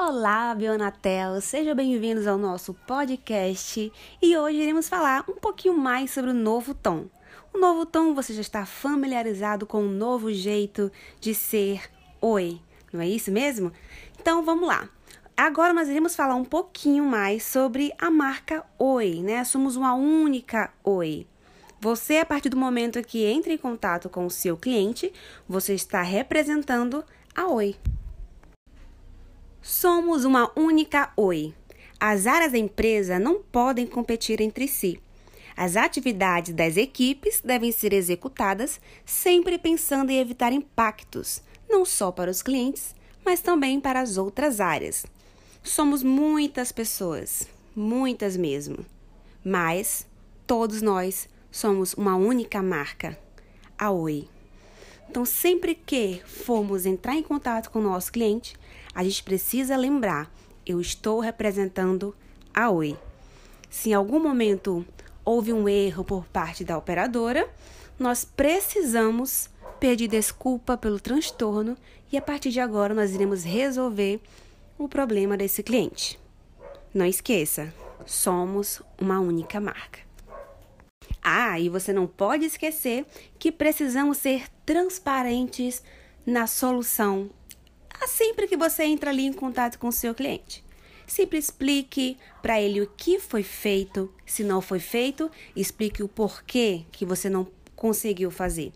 Olá, Bionatel! Sejam bem-vindos ao nosso podcast e hoje iremos falar um pouquinho mais sobre o novo tom. O novo tom você já está familiarizado com o novo jeito de ser oi, não é isso mesmo? Então vamos lá. Agora nós iremos falar um pouquinho mais sobre a marca Oi, né? Somos uma única Oi. Você, a partir do momento que entra em contato com o seu cliente, você está representando a Oi. Somos uma única Oi. As áreas da empresa não podem competir entre si. As atividades das equipes devem ser executadas sempre pensando em evitar impactos, não só para os clientes, mas também para as outras áreas. Somos muitas pessoas, muitas mesmo, mas todos nós somos uma única marca, a Oi. Então, sempre que formos entrar em contato com o nosso cliente, a gente precisa lembrar: eu estou representando a Oi. Se em algum momento houve um erro por parte da operadora, nós precisamos pedir desculpa pelo transtorno e a partir de agora nós iremos resolver o problema desse cliente. Não esqueça, somos uma única marca. Ah, e você não pode esquecer que precisamos ser transparentes na solução sempre que você entra ali em contato com o seu cliente. Sempre explique para ele o que foi feito, se não foi feito, explique o porquê que você não conseguiu fazer.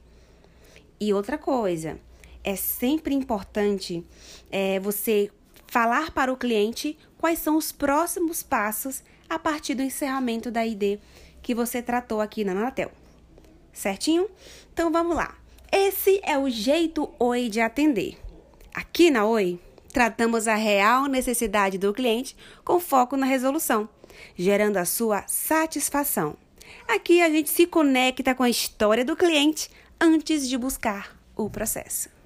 E outra coisa, é sempre importante é, você falar para o cliente quais são os próximos passos a partir do encerramento da ID que você tratou aqui na Anatel. Certinho? Então vamos lá. Esse é o jeito Oi de atender. Aqui na Oi, tratamos a real necessidade do cliente com foco na resolução, gerando a sua satisfação. Aqui a gente se conecta com a história do cliente antes de buscar o processo.